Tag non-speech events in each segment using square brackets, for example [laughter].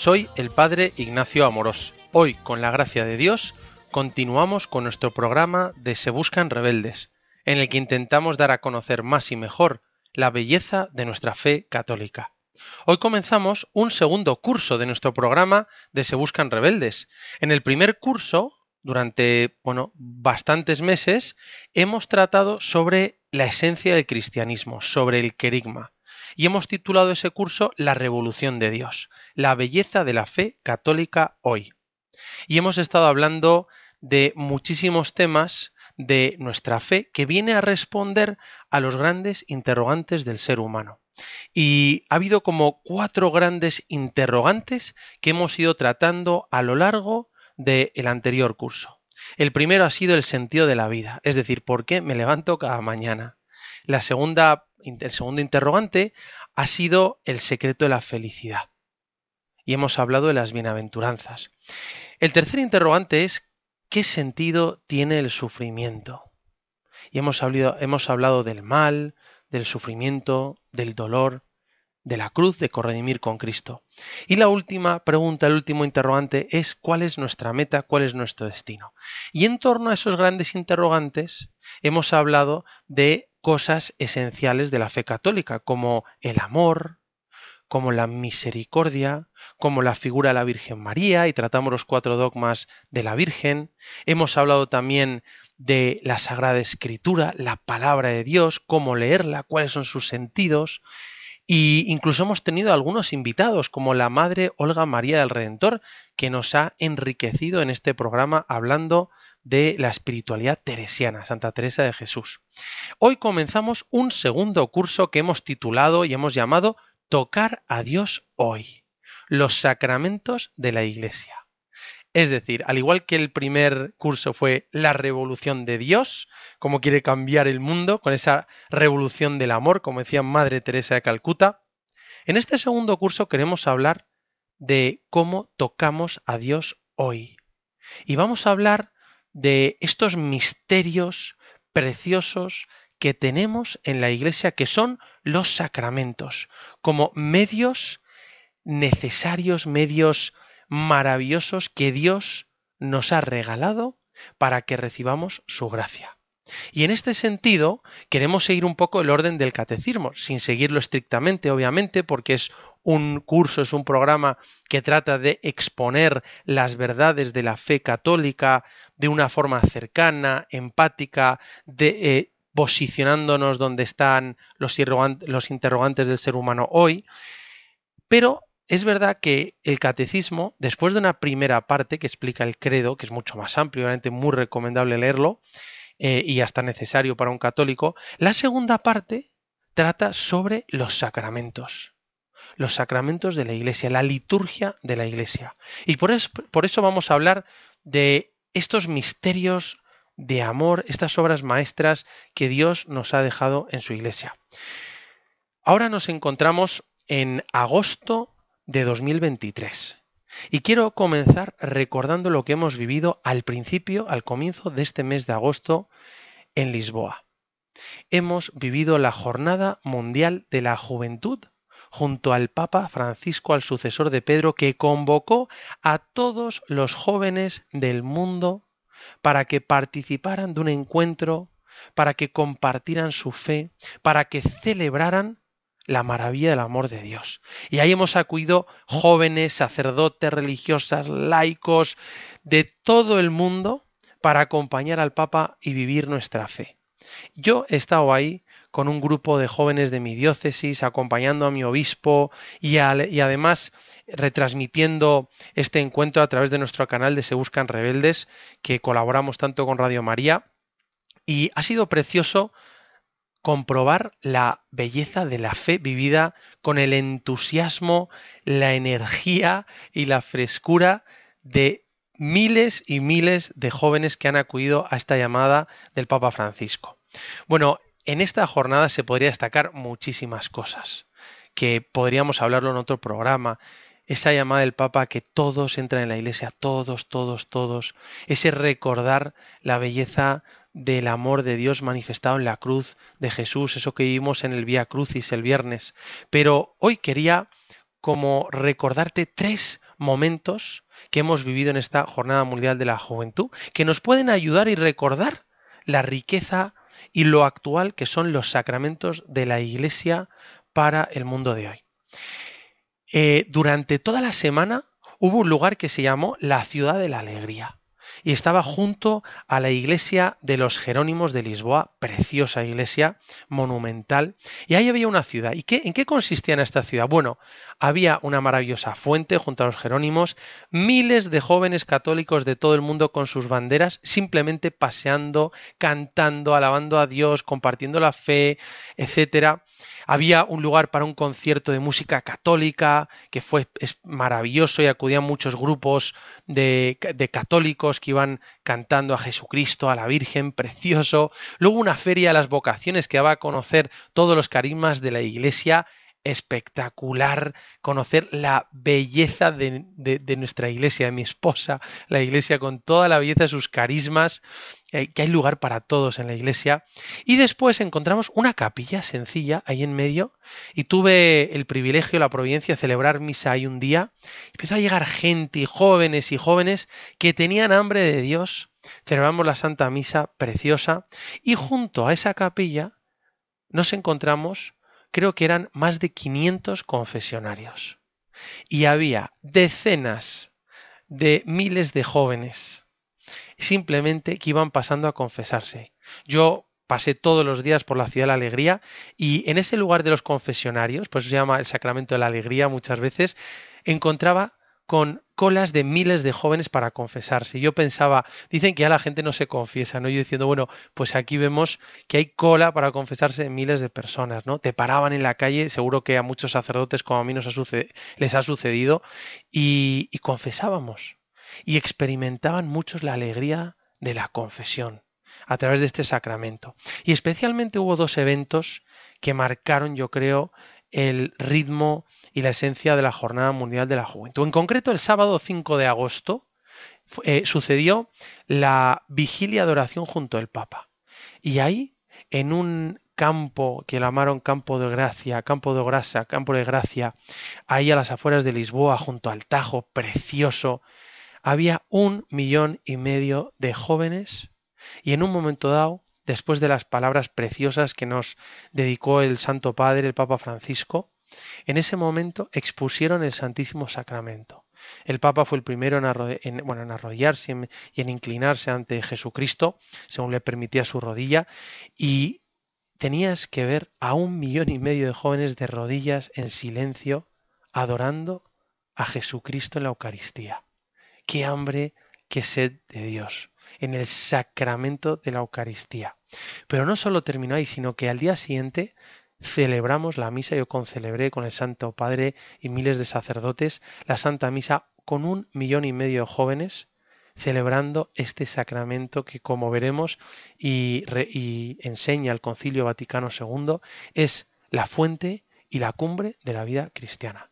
Soy el Padre Ignacio Amorós. Hoy, con la gracia de Dios, continuamos con nuestro programa de Se Buscan Rebeldes, en el que intentamos dar a conocer más y mejor la belleza de nuestra fe católica. Hoy comenzamos un segundo curso de nuestro programa de Se Buscan Rebeldes. En el primer curso, durante bueno, bastantes meses, hemos tratado sobre la esencia del cristianismo, sobre el querigma y hemos titulado ese curso La Revolución de Dios, la belleza de la fe católica hoy. Y hemos estado hablando de muchísimos temas de nuestra fe que viene a responder a los grandes interrogantes del ser humano. Y ha habido como cuatro grandes interrogantes que hemos ido tratando a lo largo del anterior curso. El primero ha sido el sentido de la vida, es decir, ¿por qué me levanto cada mañana? La segunda, el segundo interrogante ha sido el secreto de la felicidad. Y hemos hablado de las bienaventuranzas. El tercer interrogante es ¿qué sentido tiene el sufrimiento? Y hemos hablado, hemos hablado del mal, del sufrimiento, del dolor, de la cruz de corredimir con Cristo. Y la última pregunta, el último interrogante es ¿cuál es nuestra meta, cuál es nuestro destino? Y en torno a esos grandes interrogantes hemos hablado de cosas esenciales de la fe católica, como el amor, como la misericordia, como la figura de la Virgen María, y tratamos los cuatro dogmas de la Virgen. Hemos hablado también de la Sagrada Escritura, la palabra de Dios, cómo leerla, cuáles son sus sentidos. Y incluso hemos tenido algunos invitados, como la Madre Olga María del Redentor, que nos ha enriquecido en este programa hablando de la espiritualidad teresiana, Santa Teresa de Jesús. Hoy comenzamos un segundo curso que hemos titulado y hemos llamado Tocar a Dios hoy, los sacramentos de la Iglesia. Es decir, al igual que el primer curso fue la revolución de Dios, cómo quiere cambiar el mundo con esa revolución del amor, como decía Madre Teresa de Calcuta, en este segundo curso queremos hablar de cómo tocamos a Dios hoy. Y vamos a hablar de estos misterios preciosos que tenemos en la Iglesia, que son los sacramentos, como medios necesarios, medios maravillosos que Dios nos ha regalado para que recibamos su gracia. Y en este sentido, queremos seguir un poco el orden del catecismo, sin seguirlo estrictamente, obviamente, porque es un curso, es un programa que trata de exponer las verdades de la fe católica de una forma cercana, empática, de, eh, posicionándonos donde están los, los interrogantes del ser humano hoy. Pero es verdad que el catecismo, después de una primera parte que explica el credo, que es mucho más amplio, obviamente muy recomendable leerlo eh, y hasta necesario para un católico, la segunda parte trata sobre los sacramentos, los sacramentos de la iglesia, la liturgia de la iglesia. Y por eso, por eso vamos a hablar de estos misterios de amor, estas obras maestras que Dios nos ha dejado en su iglesia. Ahora nos encontramos en agosto de 2023. Y quiero comenzar recordando lo que hemos vivido al principio, al comienzo de este mes de agosto en Lisboa. Hemos vivido la Jornada Mundial de la Juventud junto al Papa Francisco, al sucesor de Pedro, que convocó a todos los jóvenes del mundo para que participaran de un encuentro, para que compartieran su fe, para que celebraran la maravilla del amor de Dios. Y ahí hemos acudido jóvenes, sacerdotes, religiosas, laicos, de todo el mundo para acompañar al Papa y vivir nuestra fe. Yo he estado ahí con un grupo de jóvenes de mi diócesis, acompañando a mi obispo y, y, además retransmitiendo este encuentro a través de nuestro canal de Se Buscan Rebeldes, que colaboramos tanto con Radio María. Y ha sido precioso comprobar la belleza de la fe vivida con el entusiasmo, la energía y la frescura de miles y miles de jóvenes que han acudido a esta llamada del Papa Francisco. Bueno, en esta jornada se podría destacar muchísimas cosas, que podríamos hablarlo en otro programa. Esa llamada del Papa que todos entran en la iglesia, todos, todos, todos. Ese recordar la belleza del amor de Dios manifestado en la cruz de Jesús, eso que vimos en el Vía Crucis el viernes. Pero hoy quería como recordarte tres momentos que hemos vivido en esta Jornada Mundial de la Juventud, que nos pueden ayudar y recordar la riqueza y lo actual que son los sacramentos de la Iglesia para el mundo de hoy. Eh, durante toda la semana hubo un lugar que se llamó la Ciudad de la Alegría y estaba junto a la iglesia de los Jerónimos de Lisboa, preciosa iglesia, monumental, y ahí había una ciudad. ¿Y qué, en qué consistía en esta ciudad? Bueno, había una maravillosa fuente junto a los Jerónimos, miles de jóvenes católicos de todo el mundo con sus banderas, simplemente paseando, cantando, alabando a Dios, compartiendo la fe, etcétera. Había un lugar para un concierto de música católica que fue es maravilloso y acudían muchos grupos de, de católicos que iban cantando a Jesucristo, a la Virgen, precioso. Luego una feria de las vocaciones que daba a conocer todos los carismas de la Iglesia espectacular conocer la belleza de, de, de, nuestra iglesia, de mi esposa, la iglesia con toda la belleza de sus carismas, que hay lugar para todos en la iglesia. Y después encontramos una capilla sencilla ahí en medio y tuve el privilegio, la providencia de celebrar misa ahí un día. Empezó a llegar gente, jóvenes y jóvenes que tenían hambre de Dios. Celebramos la Santa Misa preciosa y junto a esa capilla nos encontramos creo que eran más de 500 confesionarios. Y había decenas de miles de jóvenes simplemente que iban pasando a confesarse. Yo pasé todos los días por la ciudad de la alegría y en ese lugar de los confesionarios, pues se llama el sacramento de la alegría muchas veces, encontraba con colas de miles de jóvenes para confesarse. Yo pensaba, dicen que ya la gente no se confiesa, ¿no? Yo diciendo, bueno, pues aquí vemos que hay cola para confesarse de miles de personas, ¿no? Te paraban en la calle, seguro que a muchos sacerdotes como a mí nos ha les ha sucedido, y, y confesábamos. Y experimentaban muchos la alegría de la confesión a través de este sacramento. Y especialmente hubo dos eventos que marcaron, yo creo, el ritmo y la esencia de la Jornada Mundial de la Juventud. En concreto, el sábado 5 de agosto eh, sucedió la vigilia de oración junto al Papa. Y ahí, en un campo que llamaron campo de gracia, campo de grasa, campo de gracia, ahí a las afueras de Lisboa, junto al Tajo, precioso, había un millón y medio de jóvenes y en un momento dado, después de las palabras preciosas que nos dedicó el Santo Padre, el Papa Francisco, en ese momento expusieron el Santísimo Sacramento. El Papa fue el primero en, en, bueno, en arrodillarse y en inclinarse ante Jesucristo, según le permitía su rodilla, y tenías que ver a un millón y medio de jóvenes de rodillas en silencio, adorando a Jesucristo en la Eucaristía. Qué hambre, qué sed de Dios, en el sacramento de la Eucaristía. Pero no solo terminó ahí, sino que al día siguiente celebramos la misa, yo concelebré con el Santo Padre y miles de sacerdotes la Santa Misa con un millón y medio de jóvenes celebrando este sacramento que como veremos y, y enseña el Concilio Vaticano II es la fuente y la cumbre de la vida cristiana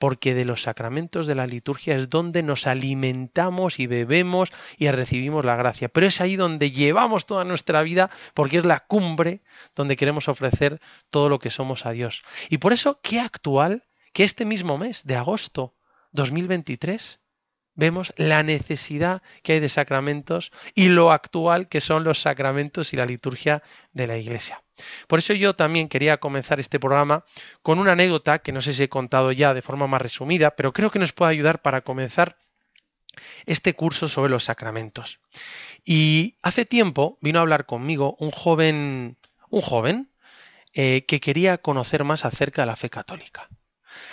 porque de los sacramentos de la liturgia es donde nos alimentamos y bebemos y recibimos la gracia. Pero es ahí donde llevamos toda nuestra vida, porque es la cumbre donde queremos ofrecer todo lo que somos a Dios. Y por eso, qué actual que este mismo mes de agosto 2023 vemos la necesidad que hay de sacramentos y lo actual que son los sacramentos y la liturgia de la Iglesia. Por eso yo también quería comenzar este programa con una anécdota que no sé si he contado ya de forma más resumida, pero creo que nos puede ayudar para comenzar este curso sobre los sacramentos. Y hace tiempo vino a hablar conmigo un joven, un joven eh, que quería conocer más acerca de la fe católica.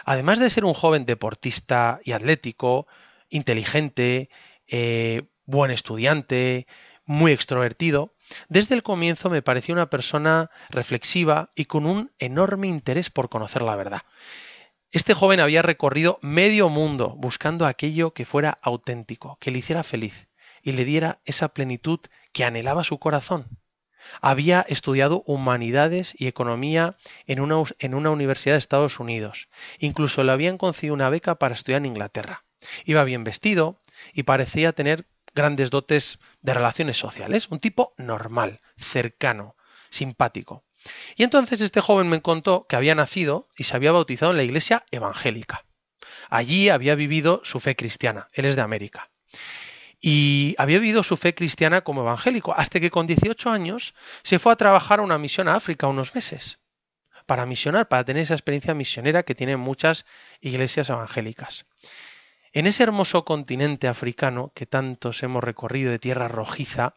Además de ser un joven deportista y atlético, inteligente, eh, buen estudiante, muy extrovertido, desde el comienzo me pareció una persona reflexiva y con un enorme interés por conocer la verdad. Este joven había recorrido medio mundo buscando aquello que fuera auténtico, que le hiciera feliz y le diera esa plenitud que anhelaba su corazón. Había estudiado humanidades y economía en una, en una universidad de Estados Unidos. Incluso le habían concedido una beca para estudiar en Inglaterra. Iba bien vestido y parecía tener grandes dotes de relaciones sociales. Un tipo normal, cercano, simpático. Y entonces este joven me contó que había nacido y se había bautizado en la iglesia evangélica. Allí había vivido su fe cristiana. Él es de América. Y había vivido su fe cristiana como evangélico, hasta que con 18 años se fue a trabajar a una misión a África unos meses, para misionar, para tener esa experiencia misionera que tienen muchas iglesias evangélicas. En ese hermoso continente africano que tantos hemos recorrido de tierra rojiza,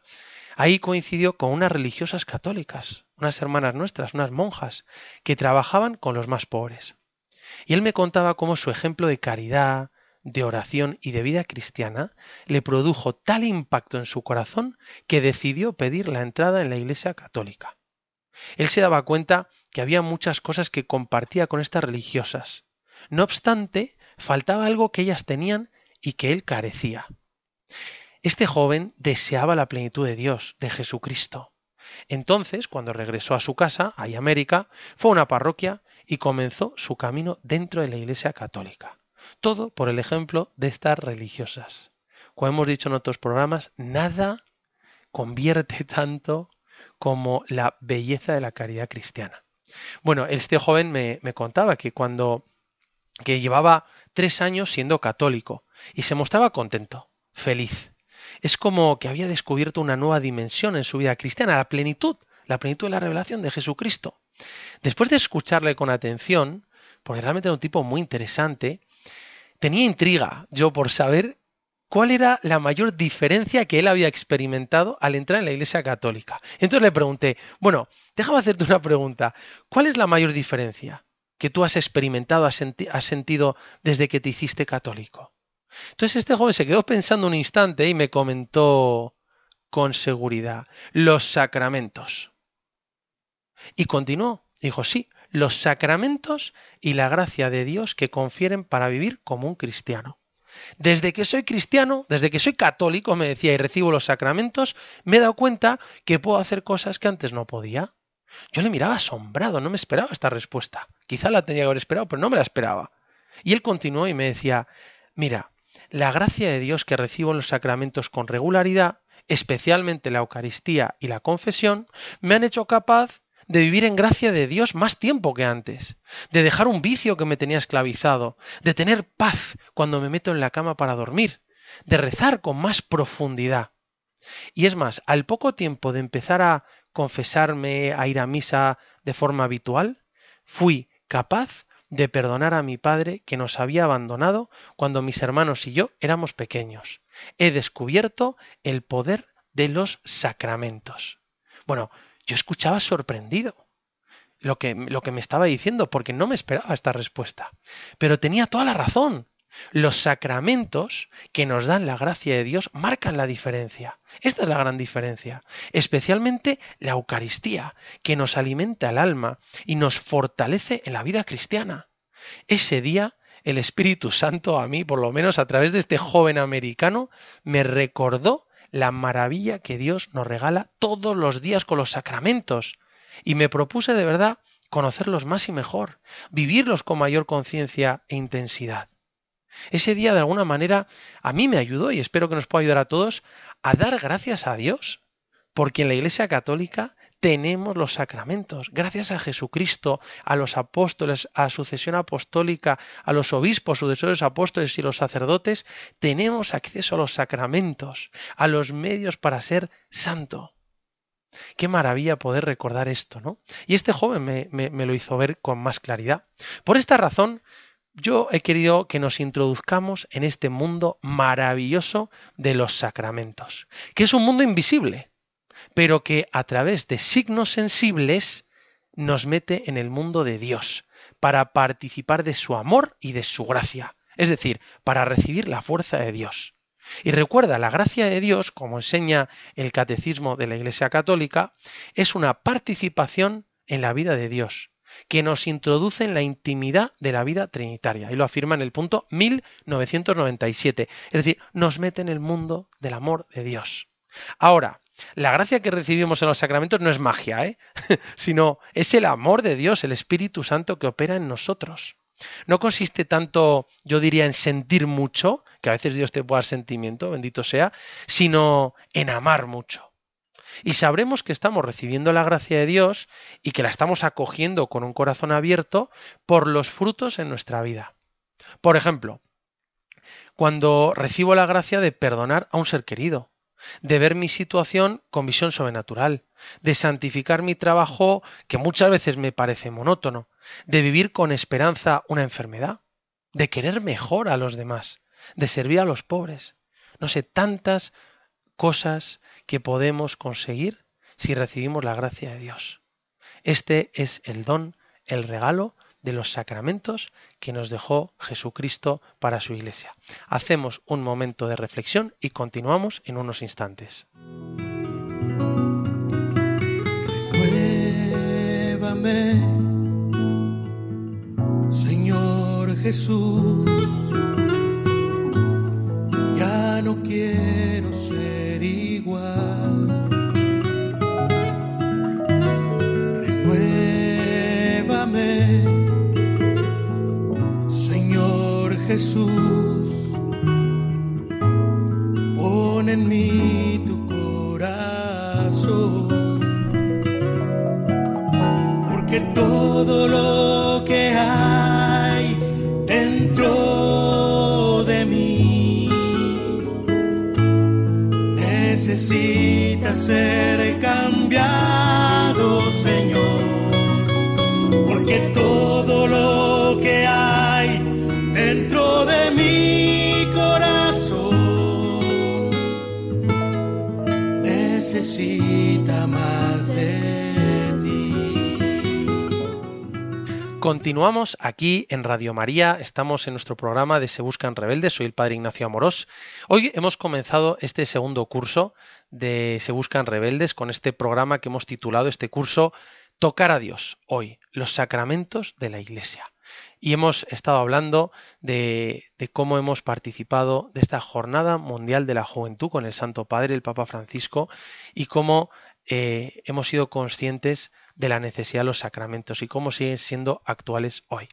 ahí coincidió con unas religiosas católicas, unas hermanas nuestras, unas monjas, que trabajaban con los más pobres. Y él me contaba cómo su ejemplo de caridad, de oración y de vida cristiana le produjo tal impacto en su corazón que decidió pedir la entrada en la Iglesia Católica. Él se daba cuenta que había muchas cosas que compartía con estas religiosas. No obstante, faltaba algo que ellas tenían y que él carecía. Este joven deseaba la plenitud de Dios, de Jesucristo. Entonces, cuando regresó a su casa, ahí América, fue a una parroquia y comenzó su camino dentro de la Iglesia Católica. Todo por el ejemplo de estas religiosas. Como hemos dicho en otros programas, nada convierte [laughs] tanto como la belleza de la caridad cristiana. Bueno, este joven me, me contaba que cuando que llevaba tres años siendo católico y se mostraba contento, feliz. Es como que había descubierto una nueva dimensión en su vida cristiana, la plenitud, la plenitud de la revelación de Jesucristo. Después de escucharle con atención, porque realmente era un tipo muy interesante, tenía intriga yo por saber cuál era la mayor diferencia que él había experimentado al entrar en la Iglesia Católica. Entonces le pregunté, bueno, déjame hacerte una pregunta, ¿cuál es la mayor diferencia que tú has experimentado, has, senti sentido desde que te hiciste católico? Entonces este joven se quedó pensando un instante y me comentó con seguridad, los sacramentos. Y continuó, dijo, sí, los sacramentos y la gracia de Dios que confieren para vivir como un cristiano. Desde que soy cristiano, desde que soy católico, me decía, y recibo los sacramentos, me he dado cuenta que puedo hacer cosas que antes no podía. Yo le miraba asombrado, no me esperaba esta respuesta. Quizá la tenía que haber esperado, pero no me la esperaba. Y él continuó y me decía, mira, la gracia de Dios que recibo en los sacramentos con regularidad, especialmente la Eucaristía y la confesión, me han hecho capaz de vivir en gracia de Dios más tiempo que antes, de dejar un vicio que me tenía esclavizado, de tener paz cuando me meto en la cama para dormir, de rezar con más profundidad. Y es más, al poco tiempo de empezar a confesarme, a ir a misa de forma habitual, fui capaz de perdonar a mi padre que nos había abandonado cuando mis hermanos y yo éramos pequeños. He descubierto el poder de los sacramentos. Bueno, yo escuchaba sorprendido lo que, lo que me estaba diciendo, porque no me esperaba esta respuesta. Pero tenía toda la razón. Los sacramentos que nos dan la gracia de Dios marcan la diferencia. Esta es la gran diferencia. Especialmente la Eucaristía, que nos alimenta el alma y nos fortalece en la vida cristiana. Ese día el Espíritu Santo a mí, por lo menos a través de este joven americano, me recordó la maravilla que Dios nos regala todos los días con los sacramentos. Y me propuse de verdad conocerlos más y mejor, vivirlos con mayor conciencia e intensidad. Ese día de alguna manera a mí me ayudó y espero que nos pueda ayudar a todos a dar gracias a Dios, porque en la Iglesia Católica tenemos los sacramentos. Gracias a Jesucristo, a los apóstoles, a sucesión apostólica, a los obispos, sucesores apóstoles y los sacerdotes, tenemos acceso a los sacramentos, a los medios para ser santo. Qué maravilla poder recordar esto, ¿no? Y este joven me, me, me lo hizo ver con más claridad. Por esta razón, yo he querido que nos introduzcamos en este mundo maravilloso de los sacramentos, que es un mundo invisible, pero que a través de signos sensibles nos mete en el mundo de Dios, para participar de su amor y de su gracia, es decir, para recibir la fuerza de Dios. Y recuerda, la gracia de Dios, como enseña el catecismo de la Iglesia Católica, es una participación en la vida de Dios, que nos introduce en la intimidad de la vida trinitaria. Y lo afirma en el punto 1997. Es decir, nos mete en el mundo del amor de Dios. Ahora, la gracia que recibimos en los sacramentos no es magia, ¿eh? [laughs] sino es el amor de Dios, el Espíritu Santo que opera en nosotros. No consiste tanto, yo diría, en sentir mucho, que a veces Dios te puede dar sentimiento, bendito sea, sino en amar mucho. Y sabremos que estamos recibiendo la gracia de Dios y que la estamos acogiendo con un corazón abierto por los frutos en nuestra vida. Por ejemplo, cuando recibo la gracia de perdonar a un ser querido, de ver mi situación con visión sobrenatural, de santificar mi trabajo que muchas veces me parece monótono, de vivir con esperanza una enfermedad, de querer mejor a los demás, de servir a los pobres. No sé, tantas cosas que podemos conseguir si recibimos la gracia de Dios. Este es el don, el regalo de los sacramentos que nos dejó Jesucristo para su iglesia. Hacemos un momento de reflexión y continuamos en unos instantes. No quiero ser igual. Renuévame, Señor Jesús. Pon en mí tu corazón porque todo lo ser cambiado, Continuamos aquí en Radio María, estamos en nuestro programa de Se Buscan Rebeldes, soy el Padre Ignacio Amorós. Hoy hemos comenzado este segundo curso de Se Buscan Rebeldes con este programa que hemos titulado este curso Tocar a Dios, hoy, los sacramentos de la Iglesia. Y hemos estado hablando de, cómo hemos participado de esta Jornada Mundial de la Juventud con el Santo Padre, el Papa Francisco, y cómo eh, hemos sido conscientes de la necesidad de los sacramentos y cómo siguen siendo actuales hoy.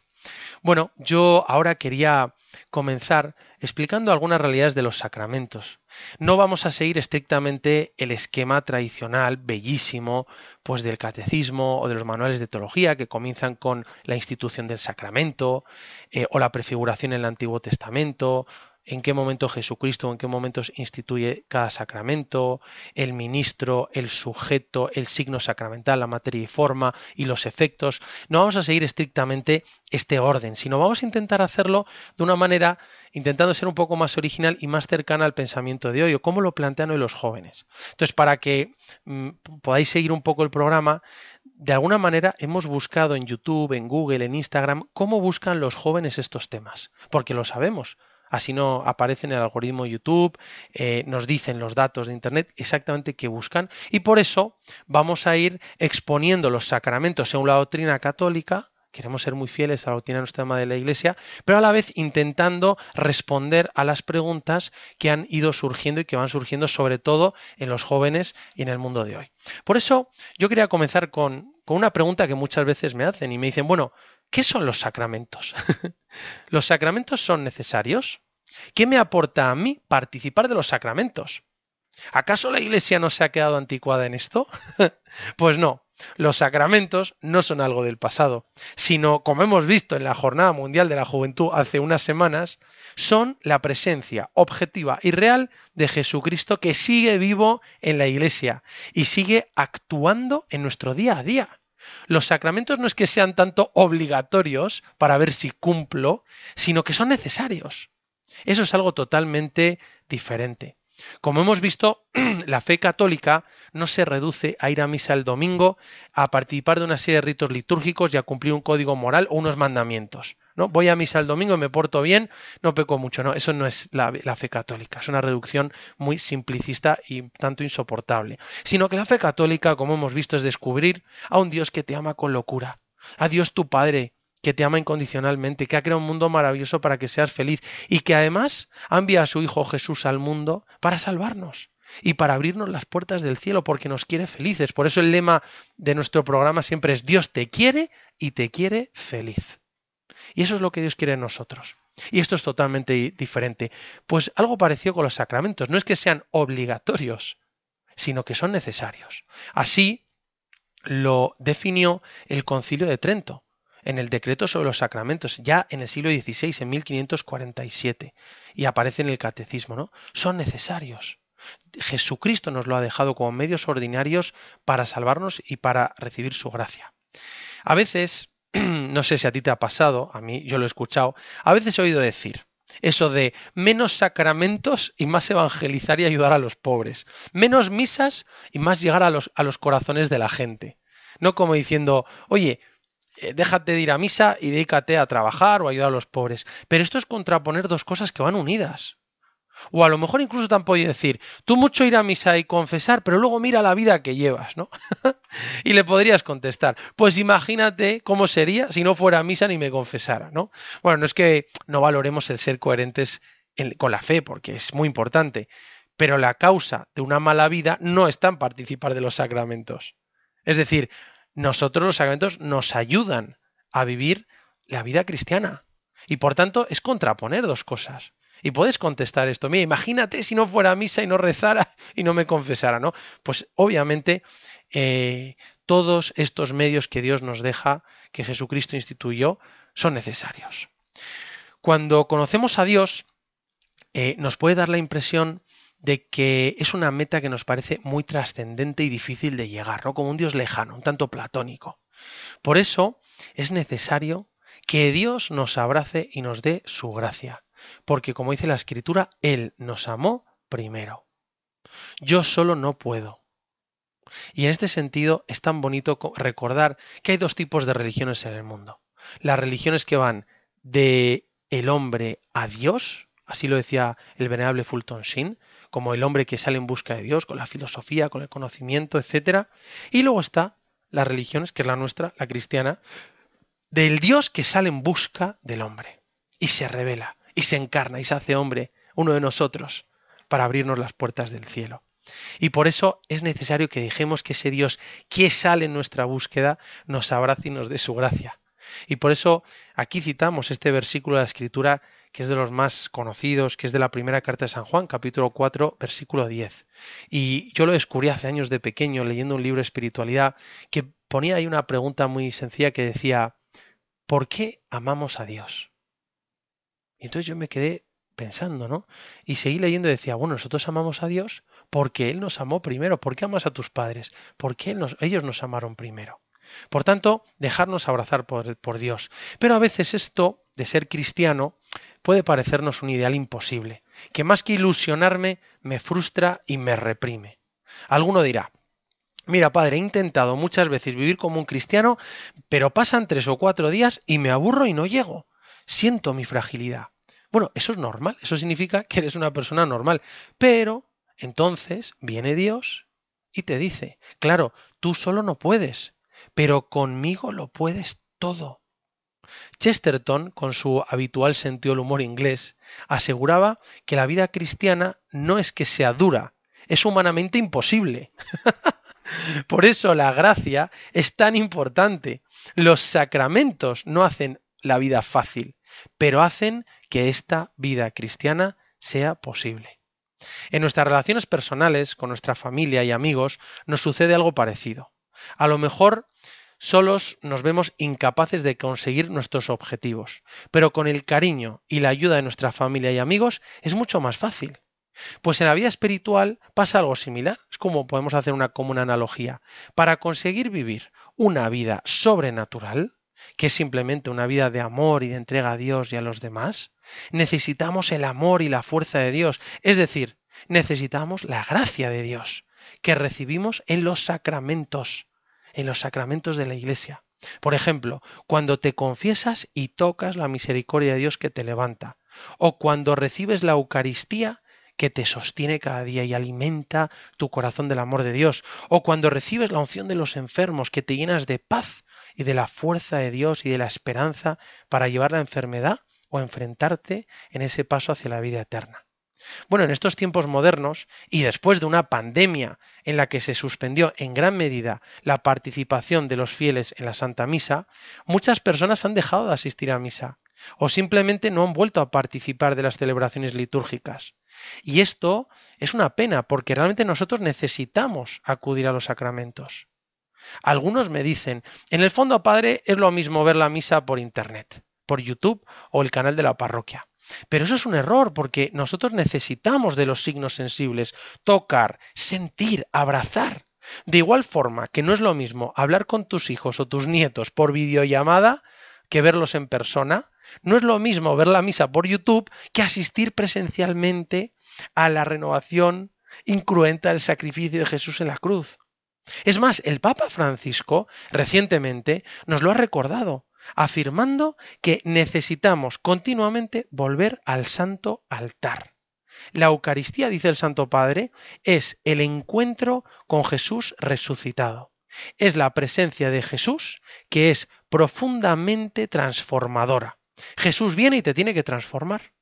Bueno, yo ahora quería comenzar explicando algunas realidades de los sacramentos. No vamos a seguir estrictamente el esquema tradicional, bellísimo, pues del catecismo o de los manuales de teología que comienzan con la institución del sacramento eh, o la prefiguración en el Antiguo Testamento, en qué momento Jesucristo, en qué momentos instituye cada sacramento, el ministro, el sujeto, el signo sacramental, la materia y forma y los efectos. No vamos a seguir estrictamente este orden, sino vamos a intentar hacerlo de una manera, intentando ser un poco más original y más cercana al pensamiento de hoy, o cómo lo plantean hoy los jóvenes. Entonces, para que mm, podáis seguir un poco el programa, de alguna manera hemos buscado en YouTube, en Google, en Instagram, cómo buscan los jóvenes estos temas, porque lo sabemos. Así no aparece en el algoritmo YouTube, eh, nos dicen los datos de Internet exactamente qué buscan y por eso vamos a ir exponiendo los sacramentos según la doctrina católica, queremos ser muy fieles a la doctrina nuestra de la Iglesia, pero a la vez intentando responder a las preguntas que han ido surgiendo y que van surgiendo sobre todo en los jóvenes y en el mundo de hoy. Por eso yo quería comenzar con, con una pregunta que muchas veces me hacen y me dicen, bueno, ¿qué son los sacramentos? [laughs] ¿Los sacramentos son necesarios? ¿Qué me aporta a mí participar de los sacramentos? ¿Acaso la Iglesia no se ha quedado anticuada en esto? [laughs] pues no, los sacramentos no son algo del pasado, sino, como hemos visto en la Jornada Mundial de la Juventud hace unas semanas, son la presencia objetiva y real de Jesucristo que sigue vivo en la Iglesia y sigue actuando en nuestro día a día. Los sacramentos no es que sean tanto obligatorios para ver si cumplo, sino que son necesarios. Eso es algo totalmente diferente. Como hemos visto, [clears throat] la fe católica no se reduce a ir a misa el domingo, a participar de una serie de ritos litúrgicos y a cumplir un código moral o unos mandamientos. ¿No? Voy a misa el domingo y me porto bien, no peco mucho. No, eso no es la, la fe católica. Es una reducción muy simplicista y tanto insoportable. Sino que la fe católica, como hemos visto, es descubrir a un Dios que te ama con locura, a Dios tu Padre, que te ama incondicionalmente, que ha creado un mundo maravilloso para que seas feliz y que además enviado a su Hijo Jesús al mundo para salvarnos y para abrirnos las puertas del cielo porque nos quiere felices. Por eso el lema de nuestro programa siempre es Dios te quiere y te quiere feliz. Y eso es lo que Dios quiere en nosotros. Y esto es totalmente di- diferente. Pues algo parecido con los sacramentos. No es que sean obligatorios, sino que son necesarios. Así lo definió el Concilio de Trento en el decreto sobre los sacramentos, ya en el siglo XVI, en 1547, y aparece en el catecismo, ¿no? Son necesarios. Jesucristo nos lo ha dejado como medios ordinarios para salvarnos y para recibir su gracia. A veces, [clears throat] no sé si a ti te ha pasado, a mí yo lo he escuchado, a veces he oído decir eso de menos sacramentos y más evangelizar y ayudar a los pobres, menos misas y más llegar a los, a los corazones de la gente. No como diciendo, oye, eh, déjate de ir a misa y dedícate a trabajar o ayudar a los pobres. Pero esto es contraponer dos cosas que van unidas. O a lo mejor incluso podido decir, tú mucho ir a misa y confesar, pero luego mira la vida que llevas, ¿no? [laughs] y le podrías contestar, pues imagínate cómo sería si no fuera a misa ni me confesara, ¿no? Bueno, no es que no valoremos el ser coherentes en- con la fe, porque es muy importante, pero la causa de una mala vida no está en participar de los sacramentos. Es decir, nosotros los sacramentos nos ayudan a vivir la vida cristiana. Y por tanto es contraponer dos cosas. Y puedes contestar esto. Mira, imagínate si no fuera a misa y no rezara y no me confesara, ¿no? Pues obviamente eh, todos estos medios que Dios nos deja, que Jesucristo instituyó, son necesarios. Cuando conocemos a Dios, eh, nos puede dar la impresión de que es una meta que nos parece muy trascendente y difícil de llegar, ¿no? Como un Dios lejano, un tanto platónico. Por eso es necesario que Dios nos abrace y nos dé su gracia, porque como dice la Escritura, Él nos amó primero. Yo solo no puedo. Y en este sentido es tan bonito co- recordar que hay dos tipos de religiones en el mundo. Las religiones que van de el hombre a Dios, así lo decía el venerable Fulton Sheen, como el hombre que sale en busca de Dios, con la filosofía, con el conocimiento, etc. Y luego está las religiones, que es la nuestra, la cristiana, del Dios que sale en busca del hombre. Y se revela, y se encarna, y se hace hombre, uno de nosotros, para abrirnos las puertas del cielo. Y por eso es necesario que dejemos que ese Dios que sale en nuestra búsqueda nos abrace y nos dé su gracia. Y por eso aquí citamos este versículo de la Escritura que es de los más conocidos, que es de la primera carta de San Juan, capítulo 4, versículo 10. Y yo lo descubrí hace años de pequeño leyendo un libro de espiritualidad que ponía ahí una pregunta muy sencilla que decía, ¿por qué amamos a Dios? Y entonces yo me quedé pensando, ¿no? Y seguí leyendo y decía, bueno, nosotros amamos a Dios porque Él nos amó primero. ¿Por qué amas a tus padres? Porque ellos nos amaron primero. Por tanto, dejarnos abrazar por, por Dios. Pero a veces esto de ser cristiano puede parecernos un ideal imposible, que más que ilusionarme me frustra y me reprime. Alguno dirá, mira padre, he intentado muchas veces vivir como un cristiano, pero pasan tres o cuatro días y me aburro y no llego. Siento mi fragilidad. Bueno, eso es normal, eso significa que eres una persona normal, pero entonces viene Dios y te dice, claro, tú solo no puedes, pero conmigo lo puedes todo. Chesterton, con su habitual sentido del humor inglés, aseguraba que la vida cristiana no es que sea dura, es humanamente imposible. [laughs] Por eso la gracia es tan importante. Los sacramentos no hacen la vida fácil, pero hacen que esta vida cristiana sea posible. En nuestras relaciones personales, con nuestra familia y amigos, nos sucede algo parecido. A lo mejor solos nos vemos incapaces de conseguir nuestros objetivos, pero con el cariño y la ayuda de nuestra familia y amigos es mucho más fácil. Pues en la vida espiritual pasa algo similar, es como podemos hacer una común analogía. Para conseguir vivir una vida sobrenatural, que es simplemente una vida de amor y de entrega a Dios y a los demás, necesitamos el amor y la fuerza de Dios, es decir, necesitamos la gracia de Dios, que recibimos en los sacramentos, en los sacramentos de la Iglesia. Por ejemplo, cuando te confiesas y tocas la misericordia de Dios que te levanta, o cuando recibes la Eucaristía que te sostiene cada día y alimenta tu corazón del amor de Dios, o cuando recibes la unción de los enfermos que te llenas de paz y de la fuerza de Dios y de la esperanza para llevar la enfermedad o enfrentarte en ese paso hacia la vida eterna. Bueno, en estos tiempos modernos y después de una pandemia en la que se suspendió en gran medida la participación de los fieles en la Santa Misa, muchas personas han dejado de asistir a misa o simplemente no han vuelto a participar de las celebraciones litúrgicas. Y esto es una pena porque realmente nosotros necesitamos acudir a los sacramentos. Algunos me dicen, en el fondo, padre, es lo mismo ver la misa por internet, por YouTube o el canal de la parroquia. Pero eso es un error porque nosotros necesitamos de los signos sensibles, tocar, sentir, abrazar. De igual forma que no es lo mismo hablar con tus hijos o tus nietos por videollamada que verlos en persona, no es lo mismo ver la misa por YouTube que asistir presencialmente a la renovación incruenta del sacrificio de Jesús en la cruz. Es más, el Papa Francisco recientemente nos lo ha recordado afirmando que necesitamos continuamente volver al santo altar. La Eucaristía, dice el Santo Padre, es el encuentro con Jesús resucitado. Es la presencia de Jesús que es profundamente transformadora. Jesús viene y te tiene que transformar.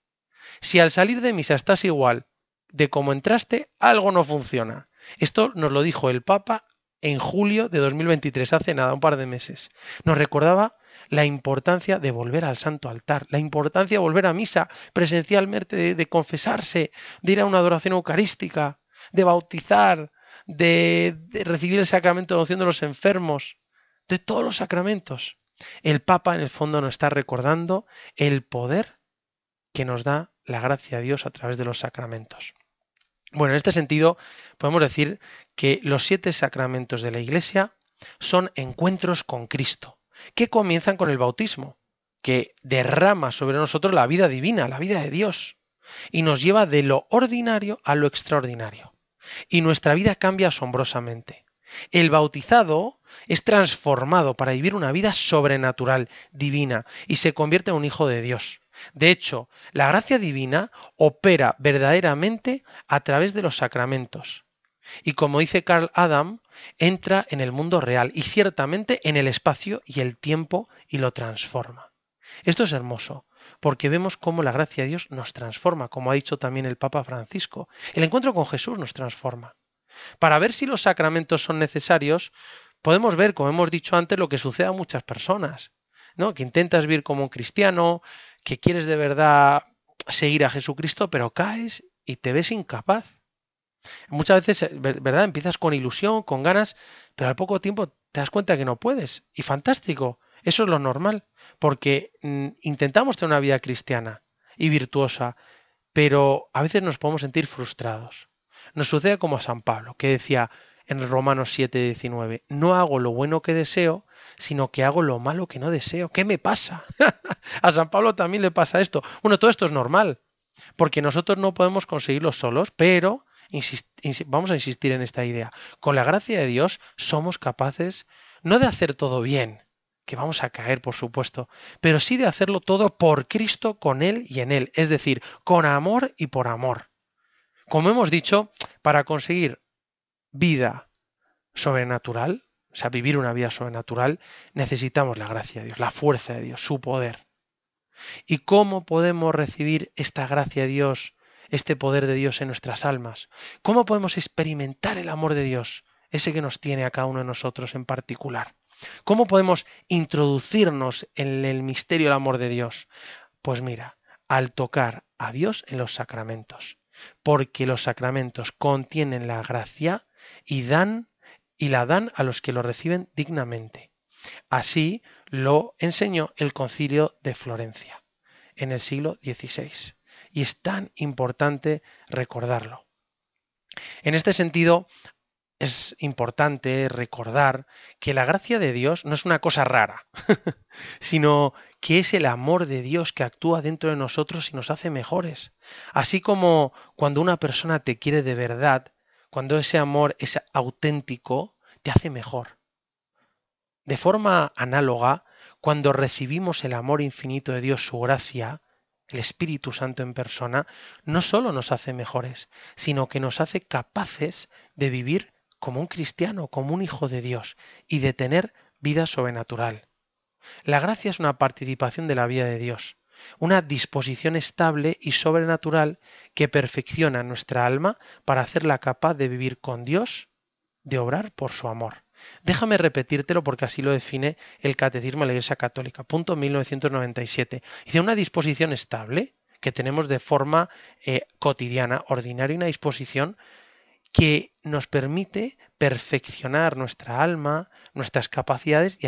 Si al salir de misa estás igual de como entraste, algo no funciona. Esto nos lo dijo el Papa en julio de 2023, hace nada, un par de meses. Nos recordaba la importancia de volver al santo altar, la importancia de volver a misa presencialmente, de, confesarse, de ir a una adoración eucarística, de bautizar, de, recibir el sacramento de unción de los enfermos, de todos los sacramentos. El Papa en el fondo nos está recordando el poder que nos da la gracia de Dios a través de los sacramentos. Bueno, en este sentido podemos decir que los siete sacramentos de la Iglesia son encuentros con Cristo, que comienzan con el bautismo, que derrama sobre nosotros la vida divina, la vida de Dios, y nos lleva de lo ordinario a lo extraordinario. Y nuestra vida cambia asombrosamente. El bautizado es transformado para vivir una vida sobrenatural, divina, y se convierte en un hijo de Dios. De hecho, la gracia divina opera verdaderamente a través de los sacramentos. Y como dice Carl Adam, entra en el mundo real y ciertamente en el espacio y el tiempo y lo transforma. Esto es hermoso, porque vemos cómo la gracia de Dios nos transforma, como ha dicho también el Papa Francisco. El encuentro con Jesús nos transforma. Para ver si los sacramentos son necesarios, podemos ver, como hemos dicho antes, lo que sucede a muchas personas, ¿no? Que intentas vivir como un cristiano, que quieres de verdad seguir a Jesucristo, pero caes y te ves incapaz. Muchas veces, ¿verdad? Empiezas con ilusión, con ganas, pero al poco tiempo te das cuenta que no puedes. Y fantástico, eso es lo normal, porque mm, intentamos tener una vida cristiana y virtuosa, pero a veces nos podemos sentir frustrados. Nos sucede como a San Pablo, que decía en Romanos 7, 19, no hago lo bueno que deseo, sino que hago lo malo que no deseo. ¿Qué me pasa? [laughs] a San Pablo también le pasa esto. Bueno, todo esto es normal, porque nosotros no podemos conseguirlo solos, pero vamos a insistir en esta idea. Con la gracia de Dios somos capaces no de hacer todo bien, que vamos a caer, por supuesto, pero sí de hacerlo todo por Cristo, con Él y en Él, es decir, con amor y por amor. Como hemos dicho, para conseguir vida sobrenatural, o sea, vivir una vida sobrenatural, necesitamos la gracia de Dios, la fuerza de Dios, su poder. ¿Y cómo podemos recibir esta gracia de Dios, este poder de Dios en nuestras almas? ¿Cómo podemos experimentar el amor de Dios, ese que nos tiene a cada uno de nosotros en particular? ¿Cómo podemos introducirnos en el misterio del amor de Dios? Pues mira, al tocar a Dios en los sacramentos, porque los sacramentos contienen la gracia y dan y la dan a los que lo reciben dignamente. Así lo enseñó el concilio de Florencia en el siglo XVI. Y es tan importante recordarlo. En este sentido, es importante recordar que la gracia de Dios no es una cosa rara, [laughs] sino que es el amor de Dios que actúa dentro de nosotros y nos hace mejores. Así como cuando una persona te quiere de verdad, cuando ese amor es auténtico, te hace mejor. De forma análoga, cuando recibimos el amor infinito de Dios, su gracia, el Espíritu Santo en persona, no solo nos hace mejores, sino que nos hace capaces de vivir como un cristiano, como un hijo de Dios, y de tener vida sobrenatural. La gracia es una participación de la vida de Dios, una disposición estable y sobrenatural que perfecciona nuestra alma para hacerla capaz de vivir con Dios, de obrar por su amor. Déjame repetírtelo porque así lo define el Catecismo de la Iglesia Católica. Punto 1997. Dice una disposición estable que tenemos de forma eh, cotidiana, ordinaria, una disposición que nos permite perfeccionar nuestra alma, nuestras capacidades y,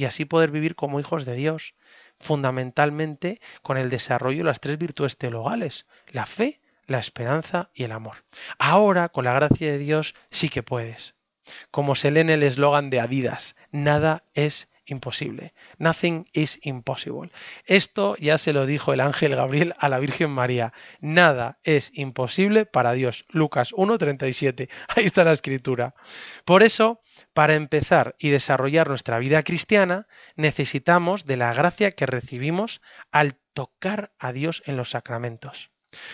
y así poder vivir como hijos de Dios, fundamentalmente con el desarrollo de las tres virtudes teologales, la fe, la esperanza y el amor. Ahora, con la gracia de Dios, sí que puedes. Como se lee en el eslogan de Adidas, nada es imposible. Nothing is impossible. Esto ya se lo dijo el ángel Gabriel a la Virgen María. Nada es imposible para Dios. Lucas 1.37. Ahí está la escritura. Por eso, para empezar y desarrollar nuestra vida cristiana, necesitamos de la gracia que recibimos al tocar a Dios en los sacramentos.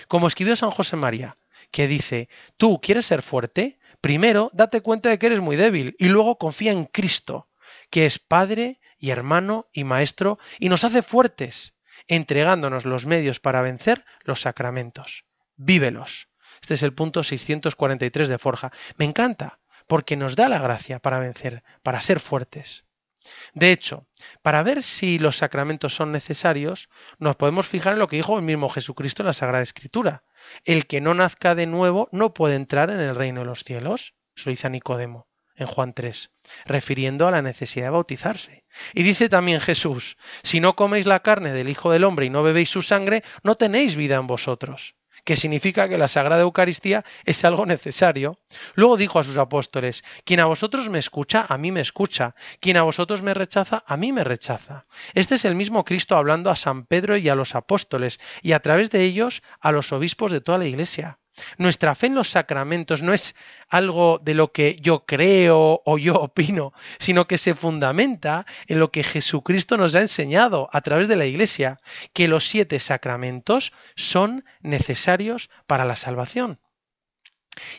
Como escribió San José María, que dice, tú quieres ser fuerte, primero date cuenta de que eres muy débil y luego confía en Cristo, que es Padre y hermano y Maestro y nos hace fuertes, entregándonos los medios para vencer los sacramentos. Vívelos. Este es el punto 643 de Forja. Me encanta, porque nos da la gracia para vencer, para ser fuertes. De hecho, para ver si los sacramentos son necesarios, nos podemos fijar en lo que dijo el mismo Jesucristo en la Sagrada Escritura. El que no nazca de nuevo no puede entrar en el reino de los cielos. Eso dice Nicodemo en Juan 3, refiriendo a la necesidad de bautizarse. Y dice también Jesús, si no coméis la carne del Hijo del Hombre y no bebéis su sangre, no tenéis vida en vosotros que significa que la Sagrada Eucaristía es algo necesario. Luego dijo a sus apóstoles, quien a vosotros me escucha, a mí me escucha, quien a vosotros me rechaza, a mí me rechaza. Este es el mismo Cristo hablando a San Pedro y a los apóstoles, y a través de ellos a los obispos de toda la Iglesia. Nuestra fe en los sacramentos no es algo de lo que yo creo o yo [laughs] opino, sino que se fundamenta en lo que Jesucristo nos ha enseñado a través de la Iglesia, que los siete sacramentos son necesarios para la salvación.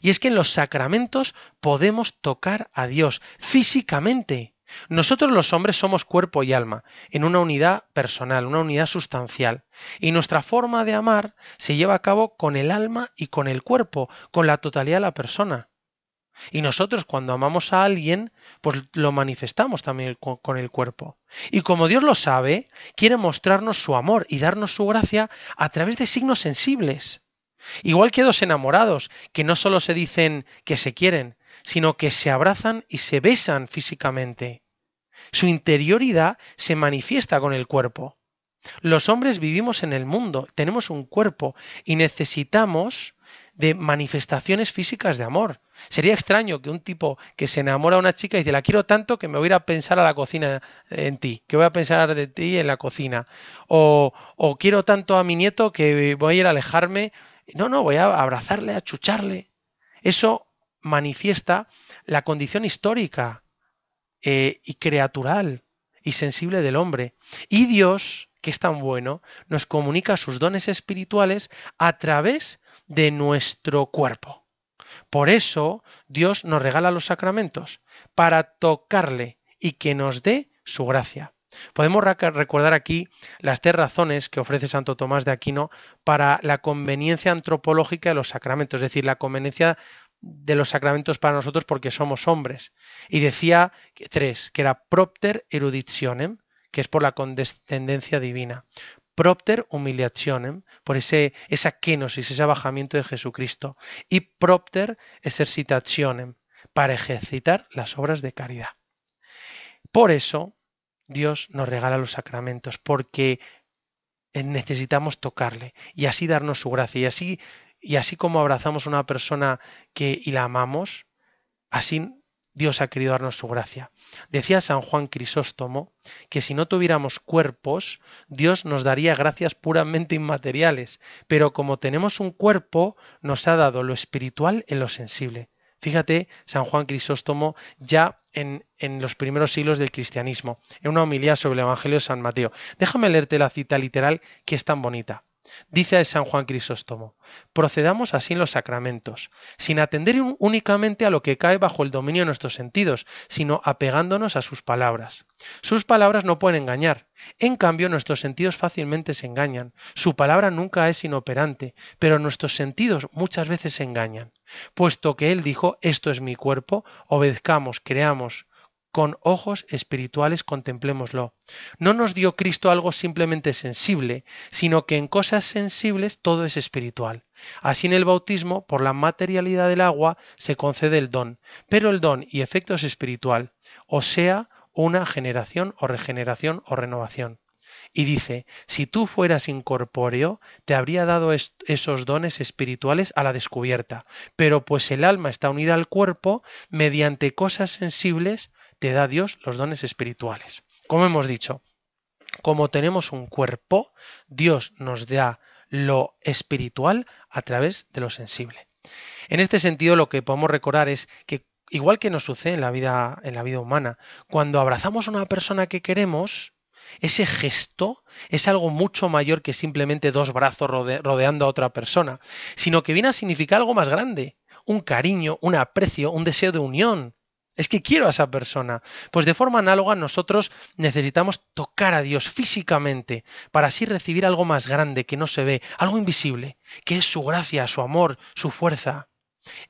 Y es que en los sacramentos podemos tocar a Dios físicamente. Nosotros los hombres somos cuerpo y alma, en una unidad personal, una unidad sustancial. Y nuestra forma de amar se lleva a cabo con el alma y con el cuerpo, con la totalidad de la persona. Y nosotros cuando amamos a alguien, pues lo manifestamos también con, el cuerpo. Y como Dios lo sabe, quiere mostrarnos su amor y darnos su gracia a través de signos sensibles. Igual que dos enamorados, que no solo se dicen que se quieren, sino que se abrazan y se besan físicamente. Su interioridad se manifiesta con el cuerpo. Los hombres vivimos en el mundo, tenemos un cuerpo y necesitamos de manifestaciones físicas de amor. Sería extraño que un tipo que se enamora a una chica y dice, la quiero tanto que me voy a ir a pensar a la cocina en ti, que voy a pensar de ti en la cocina. O, o quiero tanto a mi nieto que voy a ir a alejarme. No, no, voy a abrazarle, a chucharle. Eso manifiesta la condición histórica eh, y creatural y sensible del hombre. Y Dios, que es tan bueno, nos comunica sus dones espirituales a través de nuestro cuerpo. Por eso Dios nos regala los sacramentos, para tocarle y que nos dé su gracia. Podemos recordar aquí las tres razones que ofrece Santo Tomás de Aquino para la conveniencia antropológica de los sacramentos, es decir, la conveniencia de los sacramentos para nosotros porque somos hombres. Y decía tres, que era propter eruditionem, que es por la condescendencia divina, propter humiliationem, por ese, esa kenosis, ese abajamiento de Jesucristo, y propter exercitationem, para ejercitar las obras de caridad. Por eso Dios nos regala los sacramentos, porque necesitamos tocarle y así darnos su gracia y así y así como abrazamos a una persona que y la amamos, así Dios ha querido darnos su gracia. Decía San Juan Crisóstomo que si no tuviéramos cuerpos, Dios nos daría gracias puramente inmateriales, pero como tenemos un cuerpo, nos ha dado lo espiritual en lo sensible. Fíjate, San Juan Crisóstomo ya en, en, los primeros siglos del cristianismo, en una homilía sobre el Evangelio de San Mateo. Déjame leerte la cita literal que es tan bonita. Dice San Juan Crisóstomo, procedamos así en los sacramentos, sin atender únicamente a lo que cae bajo el dominio de nuestros sentidos, sino apegándonos a sus palabras. Sus palabras no pueden engañar, en cambio nuestros sentidos fácilmente se engañan. Su palabra nunca es inoperante, pero nuestros sentidos muchas veces se engañan. Puesto que Él dijo, esto es mi cuerpo, obedezcamos, creamos, con ojos espirituales contemplémoslo. No nos dio Cristo algo simplemente sensible, sino que en cosas sensibles todo es espiritual. Así en el bautismo, por la materialidad del agua, se concede el don, pero el don y efecto es espiritual, o sea, una generación o regeneración o renovación. Y dice, si tú fueras incorpóreo, te habría dado esos dones espirituales a la descubierta, pero pues el alma está unida al cuerpo, mediante cosas sensibles, te da Dios los dones espirituales. Como hemos dicho, como tenemos un cuerpo, Dios nos da lo espiritual a través de lo sensible. En este sentido, lo que podemos recordar es que igual que nos sucede en la vida en la vida humana, cuando abrazamos a una persona que queremos, ese gesto es algo mucho mayor que simplemente dos brazos rode- rodeando a otra persona, sino que viene a significar algo más grande, un cariño, un aprecio, un deseo de unión. Es que quiero a esa persona. Pues de forma análoga nosotros necesitamos tocar a Dios físicamente para así recibir algo más grande que no se ve, algo invisible, que es su gracia, su amor, su fuerza.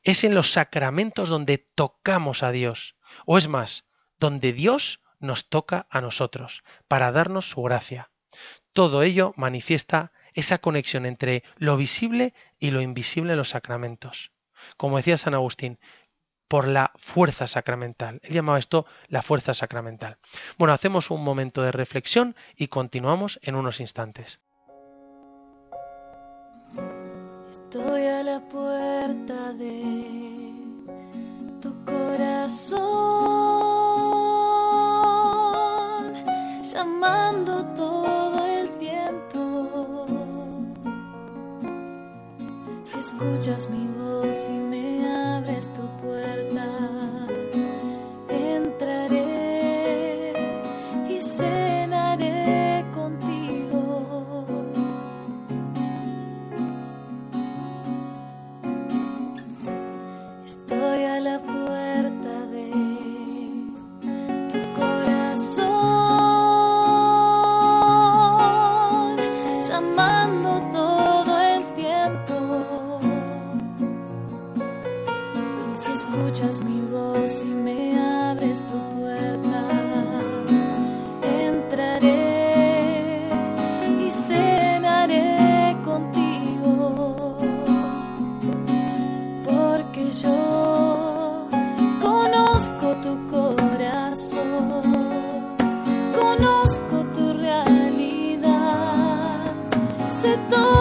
Es en los sacramentos donde tocamos a Dios. O es más, donde Dios nos toca a nosotros para darnos su gracia. Todo ello manifiesta esa conexión entre lo visible y lo invisible en los sacramentos. Como decía San Agustín, por la fuerza sacramental. Él llamaba esto la fuerza sacramental. Bueno, hacemos un momento de reflexión y continuamos en unos instantes. Estoy a la puerta de tu corazón, llamando todo el tiempo. Si escuchas mi voz y me puedo. Sé todo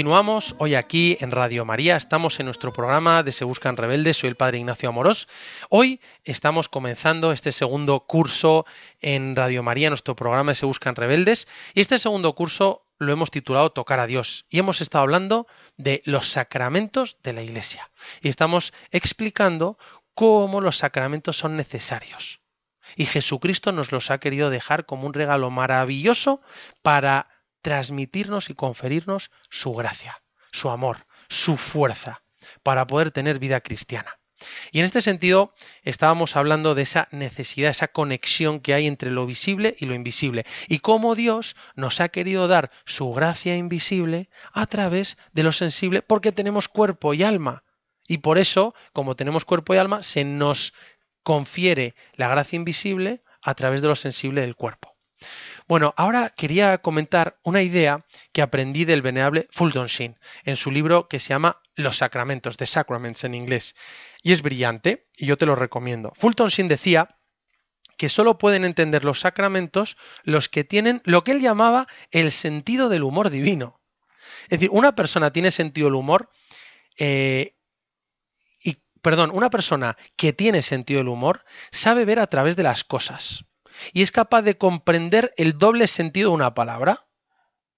Continuamos hoy aquí en Radio María, estamos en nuestro programa de Se Buscan Rebeldes, soy el Padre Ignacio Amorós. Hoy estamos comenzando este segundo curso en Radio María, nuestro programa de Se Buscan Rebeldes, y este segundo curso lo hemos titulado Tocar a Dios, y hemos estado hablando de los sacramentos de la Iglesia, y estamos explicando cómo los sacramentos son necesarios. Y Jesucristo nos los ha querido dejar como un regalo maravilloso para transmitirnos y conferirnos su gracia, su amor, su fuerza, para poder tener vida cristiana. Y en este sentido estábamos hablando de esa necesidad, esa conexión que hay entre lo visible y lo invisible, y cómo Dios nos ha querido dar su gracia invisible a través de lo sensible, porque tenemos cuerpo y alma. Y por eso, como tenemos cuerpo y alma, se nos confiere la gracia invisible a través de lo sensible del cuerpo. Bueno, ahora quería comentar una idea que aprendí del venerable Fulton Sheen en su libro que se llama Los sacramentos, The Sacraments en inglés. Y es brillante y yo te lo recomiendo. Fulton Sheen decía que solo pueden entender los sacramentos los que tienen lo que él llamaba el sentido del humor divino. Es decir, una persona tiene sentido del humor eh, y, perdón, una persona que tiene sentido del humor sabe ver a través de las cosas y es capaz de comprender el doble sentido de una palabra.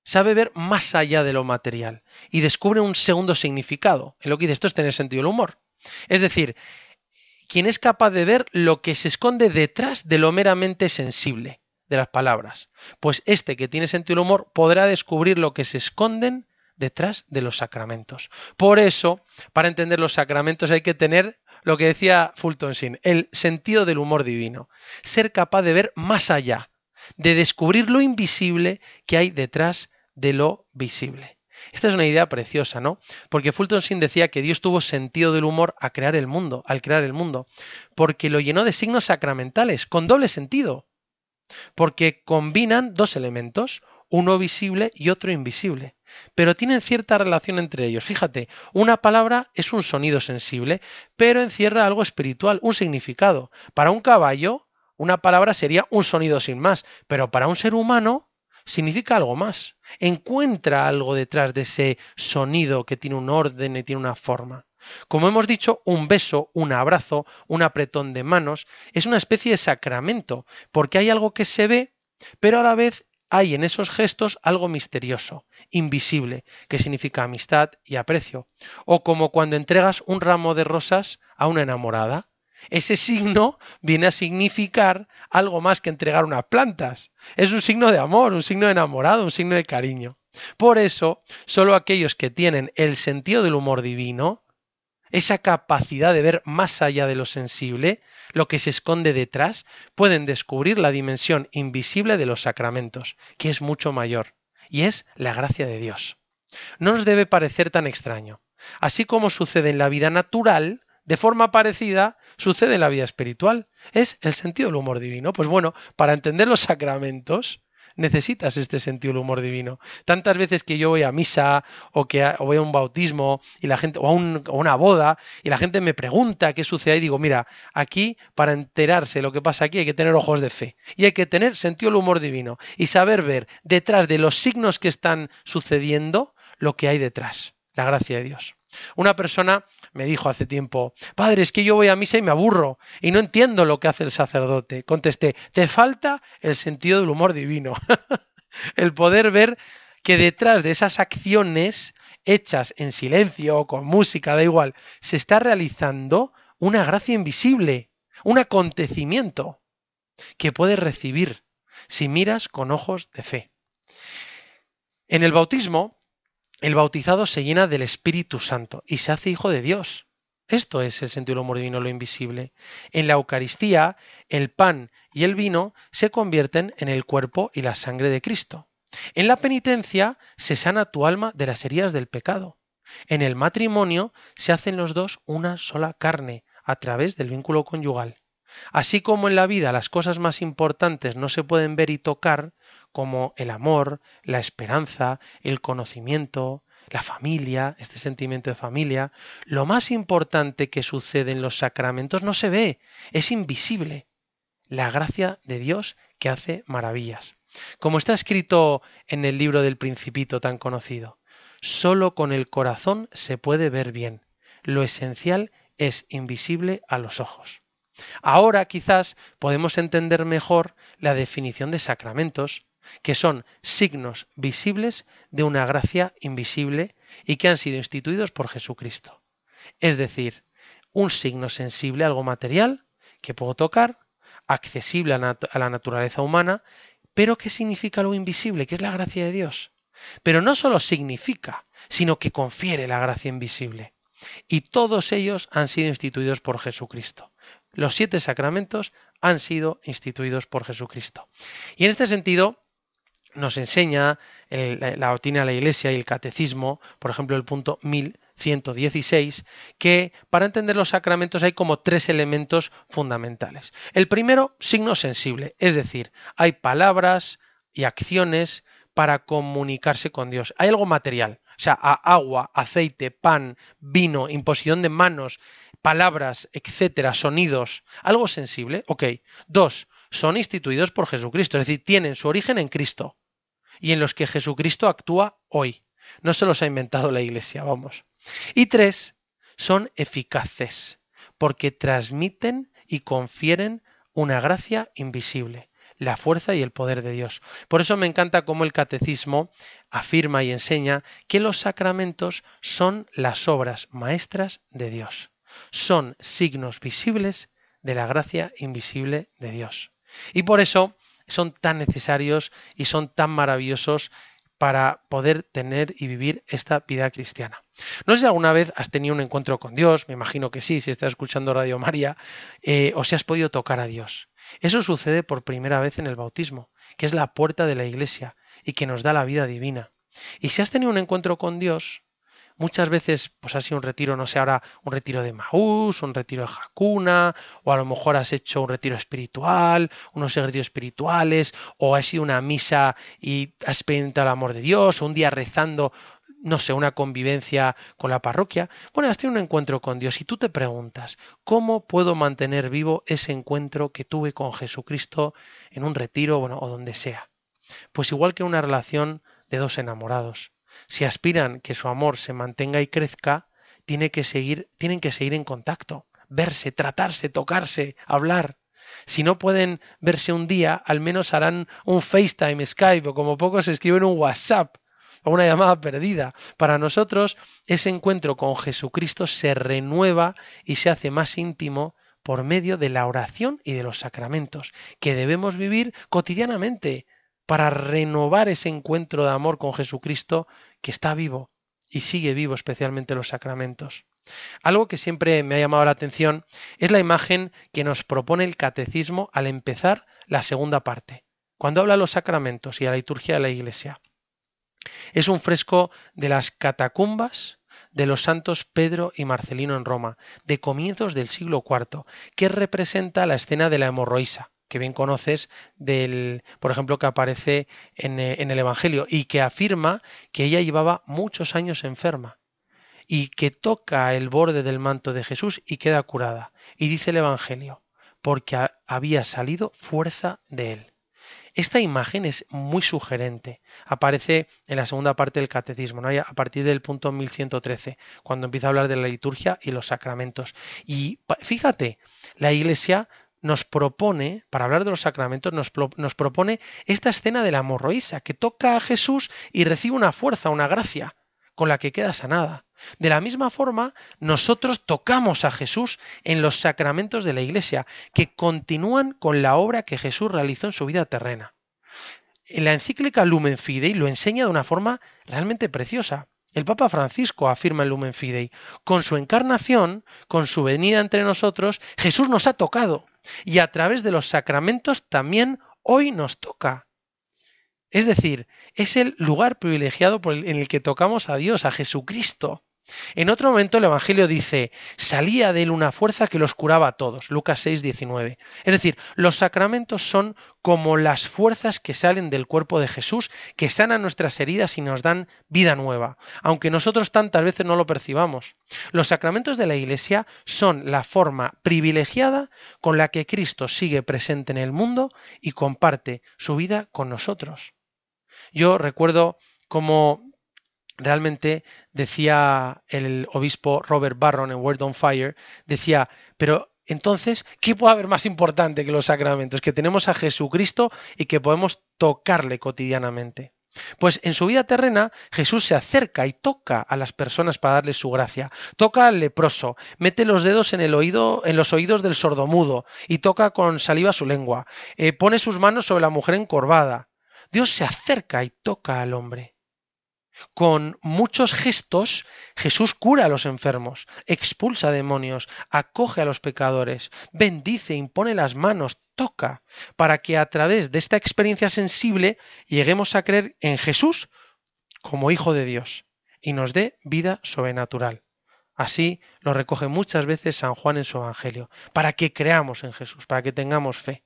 Sabe ver más allá de lo material y descubre un segundo significado. En lo que dice esto es tener sentido del humor. Es decir, quien es capaz de ver lo que se esconde detrás de lo meramente sensible de las palabras. Pues este que tiene sentido del humor podrá descubrir lo que se esconden detrás de los sacramentos. Por eso, para entender los sacramentos hay que tener lo que decía Fulton Sheen, el sentido del humor divino, ser capaz de ver más allá, de descubrir lo invisible que hay detrás de lo visible. Esta es una idea preciosa, ¿no? Porque Fulton Sheen decía que Dios tuvo sentido del humor a crear el mundo, al crear el mundo, porque lo llenó de signos sacramentales, con doble sentido, porque combinan dos elementos, uno visible y otro invisible pero tienen cierta relación entre ellos. Fíjate, una palabra es un sonido sensible, pero encierra algo espiritual, un significado. Para un caballo, una palabra sería un sonido sin más, pero para un ser humano significa algo más. Encuentra algo detrás de ese sonido que tiene un orden y tiene una forma. Como hemos dicho, un beso, un abrazo, un apretón de manos es una especie de sacramento, porque hay algo que se ve, pero a la vez hay en esos gestos algo misterioso, invisible, que significa amistad y aprecio. O como cuando entregas un ramo de rosas a una enamorada. Ese signo viene a significar algo más que entregar unas plantas. Es un signo de amor, un signo de enamorado, un signo de cariño. Por eso, solo aquellos que tienen el sentido del humor divino, esa capacidad de ver más allá de lo sensible, lo que se esconde detrás, pueden descubrir la dimensión invisible de los sacramentos, que es mucho mayor, y es la gracia de Dios. No nos debe parecer tan extraño. Así como sucede en la vida natural, de forma parecida sucede en la vida espiritual. Es el sentido del humor divino. Pues bueno, para entender los sacramentos, necesitas este sentido del humor divino. Tantas veces que yo voy a misa o que voy a un bautismo y la gente o a, una boda y la gente me pregunta qué sucede y digo, mira, aquí para enterarse de lo que pasa aquí hay que tener ojos de fe y hay que tener sentido del humor divino y saber ver detrás de los signos que están sucediendo lo que hay detrás, la gracia de Dios. Una persona me dijo hace tiempo, padre, es que yo voy a misa y me aburro y no entiendo lo que hace el sacerdote. Contesté, te falta el sentido del humor divino, [laughs] el poder ver que detrás de esas acciones hechas en silencio o con música, da igual, se está realizando una gracia invisible, un acontecimiento que puedes recibir si miras con ojos de fe. En el bautismo el bautizado se llena del Espíritu Santo y se hace hijo de Dios. Esto es el sentido del humor divino, lo invisible. En la Eucaristía, el pan y el vino se convierten en el cuerpo y la sangre de Cristo. En la penitencia se sana tu alma de las heridas del pecado. En el matrimonio se hacen los dos una sola carne a través del vínculo conyugal. Así como en la vida las cosas más importantes no se pueden ver y tocar, como el amor, la esperanza, el conocimiento, la familia, este sentimiento de familia, lo más importante que sucede en los sacramentos no se ve, es invisible. La gracia de Dios que hace maravillas. Como está escrito en el libro del Principito tan conocido, solo con el corazón se puede ver bien. Lo esencial es invisible a los ojos. Ahora quizás podemos entender mejor la definición de sacramentos, que son signos visibles de una gracia invisible y que han sido instituidos por Jesucristo. Es decir, un signo sensible, algo material, que puedo tocar, accesible a, la naturaleza humana, pero que significa lo invisible, que es la gracia de Dios. Pero no solo significa, sino que confiere la gracia invisible. Y todos ellos han sido instituidos por Jesucristo. Los siete sacramentos han sido instituidos por Jesucristo. Y en este sentido, nos enseña la, doctrina de la Iglesia y el catecismo, por ejemplo, el punto 1116, que para entender los sacramentos hay como tres elementos fundamentales. El primero, signo sensible, es decir, hay palabras y acciones para comunicarse con Dios. Hay algo material, o sea, agua, aceite, pan, vino, imposición de manos, palabras, etcétera, sonidos, algo sensible, ok. Dos, son instituidos por Jesucristo, es decir, tienen su origen en Cristo y en los que Jesucristo actúa hoy. No se los ha inventado la Iglesia, vamos. Y tres, son eficaces, porque transmiten y confieren una gracia invisible la fuerza y el poder de Dios. Por eso me encanta cómo el catecismo afirma y enseña que los sacramentos son las obras maestras de Dios. Son signos visibles de la gracia invisible de Dios. Y por eso son tan necesarios y son tan maravillosos para poder tener y vivir esta vida cristiana. No sé si alguna vez has tenido un encuentro con Dios, me imagino que sí, si estás escuchando Radio María, eh, o si has podido tocar a Dios. Eso sucede por primera vez en el bautismo, que es la puerta de la iglesia y que nos da la vida divina. Y si has tenido un encuentro con Dios, muchas veces pues ha sido un retiro, no sé, ahora un retiro de Maús, un retiro de Jacuna, o a lo mejor has hecho un retiro espiritual, unos retiros espirituales, o ha sido una misa y has experimentado el amor de Dios, o un día rezando no sé, una convivencia con la parroquia, bueno, has tenido un encuentro con Dios y tú te preguntas, ¿cómo puedo mantener vivo ese encuentro que tuve con Jesucristo en un retiro, bueno, o donde sea? Pues igual que una relación de dos enamorados. Si aspiran que su amor se mantenga y crezca, que seguir, tienen que seguir en contacto, verse, tratarse, tocarse, hablar. Si no pueden verse un día, al menos harán un FaceTime, Skype o como pocos escriben un WhatsApp o una llamada perdida. Para nosotros ese encuentro con Jesucristo se renueva y se hace más íntimo por medio de la oración y de los sacramentos, que debemos vivir cotidianamente para renovar ese encuentro de amor con Jesucristo que está vivo y sigue vivo especialmente los sacramentos. Algo que siempre me ha llamado la atención es la imagen que nos propone el catecismo al empezar la segunda parte, cuando habla de los sacramentos y la liturgia de la Iglesia. Es un fresco de las catacumbas de los santos Pedro y Marcelino en Roma, de comienzos del siglo IV, que representa la escena de la hemorroísa, que bien conoces del, por ejemplo, que aparece en, eh, en el Evangelio y que afirma que ella llevaba muchos años enferma y que toca el borde del manto de Jesús y queda curada. Y dice el Evangelio, porque había salido fuerza de él. Esta imagen es muy sugerente. Aparece en la segunda parte del catecismo, ¿no? a partir del punto 1113, cuando empieza a hablar de la liturgia y los sacramentos. Y fíjate, la Iglesia nos propone, para hablar de los sacramentos, nos, nos propone esta escena de la morroísa, que toca a Jesús y recibe una fuerza, una gracia, con la que queda sanada. De la misma forma, nosotros tocamos a Jesús en los sacramentos de la Iglesia, que continúan con la obra que Jesús realizó en su vida terrena. En la encíclica Lumen Fidei lo enseña de una forma realmente preciosa. El Papa Francisco afirma en Lumen Fidei, con su encarnación, con su venida entre nosotros, Jesús nos ha tocado y a través de los sacramentos también hoy nos toca. Es decir, es el lugar privilegiado en el que tocamos a Dios, a Jesucristo. En otro momento el Evangelio dice, salía de él una fuerza que los curaba a todos. Lucas 6, 19. Es decir, los sacramentos son como las fuerzas que salen del cuerpo de Jesús, que sanan nuestras heridas y nos dan vida nueva, aunque nosotros tantas veces no lo percibamos. Los sacramentos de la Iglesia son la forma privilegiada con la que Cristo sigue presente en el mundo y comparte su vida con nosotros. Yo recuerdo cómo realmente decía el obispo Robert Barron en Word on Fire, decía, pero entonces, ¿qué puede haber más importante que los sacramentos? Que tenemos a Jesucristo y que podemos tocarle cotidianamente. Pues en su vida terrena Jesús se acerca y toca a las personas para darles su gracia. Toca al leproso, mete los dedos en el oído, en los oídos del sordomudo y toca con saliva su lengua. Eh, pone sus manos sobre la mujer encorvada. Dios se acerca y toca al hombre. Con muchos gestos, Jesús cura a los enfermos, expulsa demonios, acoge a los pecadores, bendice, impone las manos, toca, para que a través de esta experiencia sensible lleguemos a creer en Jesús como Hijo de Dios y nos dé vida sobrenatural. Así lo recoge muchas veces San Juan en su Evangelio, para que creamos en Jesús, para que tengamos fe.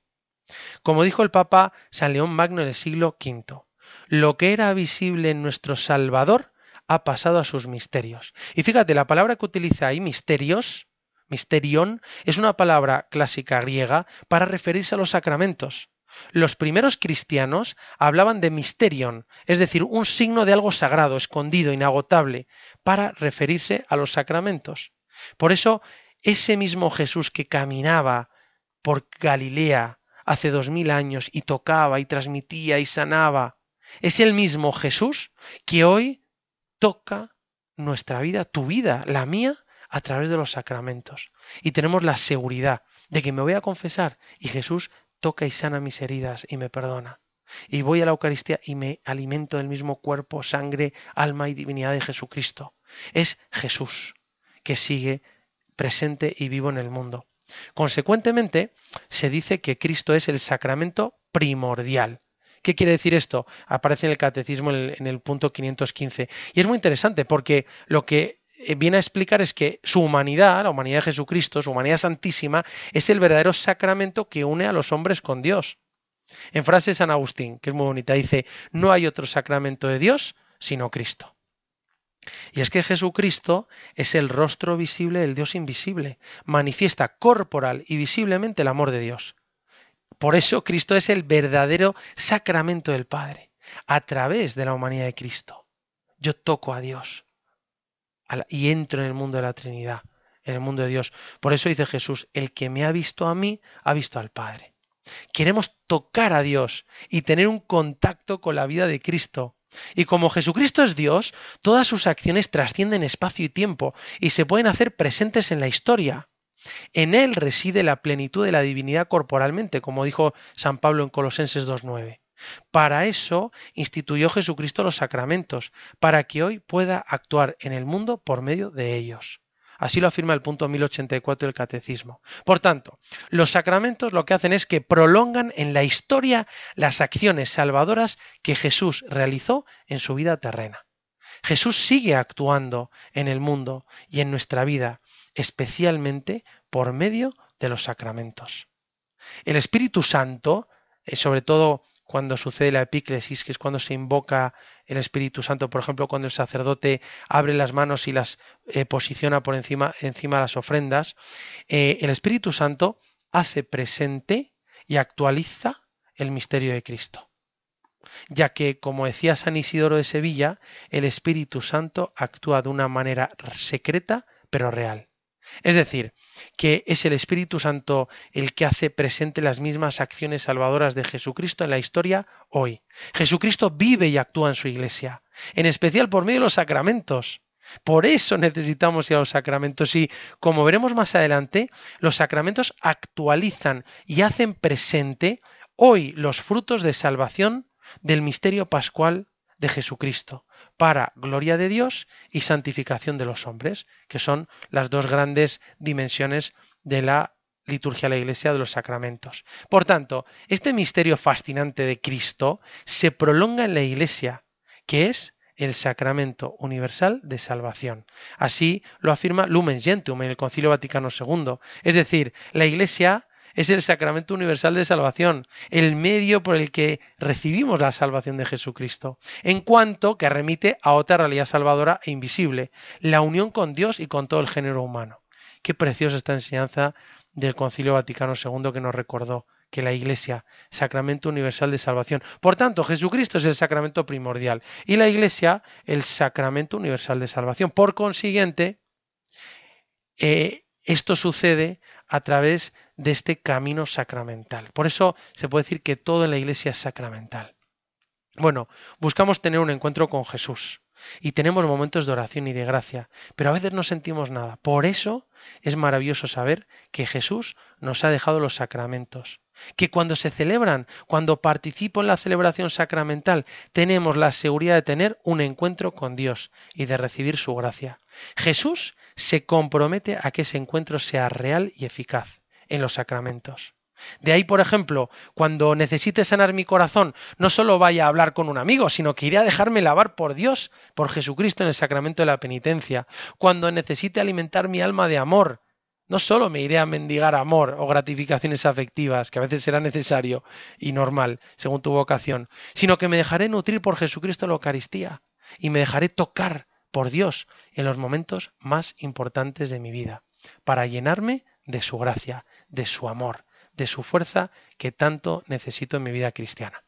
Como dijo el Papa San León Magno en el siglo V, lo que era visible en nuestro Salvador ha pasado a sus misterios. Y fíjate, la palabra que utiliza ahí, misterios, misterión, es una palabra clásica griega para referirse a los sacramentos. Los primeros cristianos hablaban de misterion, es decir, un signo de algo sagrado, escondido, inagotable, para referirse a los sacramentos. Por eso, ese mismo Jesús que caminaba por Galilea hace dos mil años y tocaba y transmitía y sanaba, es el mismo Jesús que hoy toca nuestra vida, tu vida, la mía, a través de los sacramentos. Y tenemos la seguridad de que me voy a confesar y Jesús toca y sana mis heridas y me perdona. Y voy a la Eucaristía y me alimento del mismo cuerpo, sangre, alma y divinidad de Jesucristo. Es Jesús que sigue presente y vivo en el mundo. Consecuentemente, se dice que Cristo es el sacramento primordial. ¿Qué quiere decir esto? Aparece en el catecismo en el, en el punto 515. Y es muy interesante porque lo que eh, viene a explicar es que su humanidad, la humanidad de Jesucristo, su humanidad santísima, es el verdadero sacramento que une a los hombres con Dios. En frase de San Agustín, que es muy bonita, dice, no hay otro sacramento de Dios sino Cristo. Y es que Jesucristo es el rostro visible del Dios invisible, manifiesta corporal y visiblemente el amor de Dios. Por eso Cristo es el verdadero sacramento del Padre, a través de la humanidad de Cristo. Yo toco a Dios y entro en el mundo de la Trinidad, en el mundo de Dios. Por eso dice Jesús, el que me ha visto a mí, ha visto al Padre. Queremos tocar a Dios y tener un contacto con la vida de Cristo. Y como Jesucristo es Dios, todas sus acciones trascienden espacio y tiempo y se pueden hacer presentes en la historia. En Él reside la plenitud de la divinidad corporalmente, como dijo San Pablo en Colosenses 2.9. Para eso instituyó Jesucristo los sacramentos, para que hoy pueda actuar en el mundo por medio de ellos. Así lo afirma el punto 1084 del Catecismo. Por tanto, los sacramentos lo que hacen es que prolongan en la historia las acciones salvadoras que Jesús realizó en su vida terrena. Jesús sigue actuando en el mundo y en nuestra vida, especialmente por medio de los sacramentos. El Espíritu Santo, eh, sobre todo cuando sucede la epíclesis, que es cuando se invoca el Espíritu Santo, por ejemplo, cuando el sacerdote abre las manos y las eh, posiciona por encima, encima de las ofrendas, eh, el Espíritu Santo hace presente y actualiza el misterio de Cristo. Ya que, como decía San Isidoro de Sevilla, el Espíritu Santo actúa de una manera secreta pero real. Es decir, que es el Espíritu Santo el que hace presente las mismas acciones salvadoras de Jesucristo en la historia hoy. Jesucristo vive y actúa en su iglesia, en especial por medio de los sacramentos. Por eso necesitamos ir a los sacramentos y, como veremos más adelante, los sacramentos actualizan y hacen presente hoy los frutos de salvación del misterio pascual de Jesucristo para gloria de Dios y santificación de los hombres, que son las dos grandes dimensiones de la liturgia de la Iglesia de los sacramentos. Por tanto, este misterio fascinante de Cristo se prolonga en la Iglesia, que es el sacramento universal de salvación. Así lo afirma Lumen Gentium en el Concilio Vaticano II. Es decir, la Iglesia es el sacramento universal de salvación, el medio por el que recibimos la salvación de Jesucristo, en cuanto que remite a otra realidad salvadora e invisible, la unión con Dios y con todo el género humano. Qué preciosa esta enseñanza del Concilio Vaticano II que nos recordó que la Iglesia, sacramento universal de salvación. Por tanto, Jesucristo es el sacramento primordial y la Iglesia el sacramento universal de salvación. Por consiguiente, eh, esto sucede a través de este camino sacramental. Por eso se puede decir que todo en la Iglesia es sacramental. Bueno, buscamos tener un encuentro con Jesús y tenemos momentos de oración y de gracia, pero a veces no sentimos nada. Por eso es maravilloso saber que Jesús nos ha dejado los sacramentos, que cuando se celebran, cuando participo en la celebración sacramental, tenemos la seguridad de tener un encuentro con Dios y de recibir su gracia. Jesús se compromete a que ese encuentro sea real y eficaz en los sacramentos. De ahí, por ejemplo, cuando necesite sanar mi corazón, no solo vaya a hablar con un amigo, sino que iré a dejarme lavar por Dios, por Jesucristo en el sacramento de la penitencia. Cuando necesite alimentar mi alma de amor, no solo me iré a mendigar amor o gratificaciones afectivas, que a veces será necesario y normal, según tu vocación, sino que me dejaré nutrir por Jesucristo en la Eucaristía y me dejaré tocar por Dios en los momentos más importantes de mi vida, para llenarme de su gracia, de su amor, de su fuerza que tanto necesito en mi vida cristiana.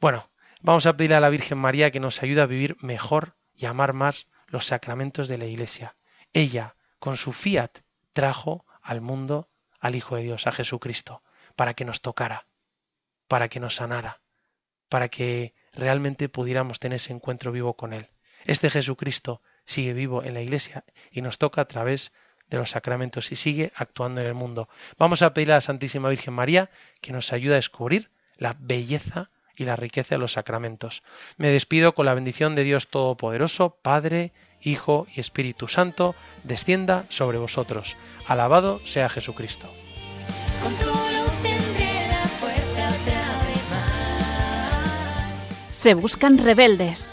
Bueno, vamos a pedirle a la Virgen María que nos ayude a vivir mejor y amar más los sacramentos de la Iglesia. Ella, con su fiat, trajo al mundo al Hijo de Dios, a Jesucristo, para que nos tocara, para que nos sanara, para que realmente pudiéramos tener ese encuentro vivo con Él. Este Jesucristo sigue vivo en la Iglesia y nos toca a través de los sacramentos y sigue actuando en el mundo. Vamos a pedirle a la Santísima Virgen María que nos ayude a descubrir la belleza y la riqueza de los sacramentos. Me despido con la bendición de Dios Todopoderoso, Padre, Hijo y Espíritu Santo, descienda sobre vosotros. Alabado sea Jesucristo. Con tu luz tendré la fuerza otra vez más. Se buscan rebeldes.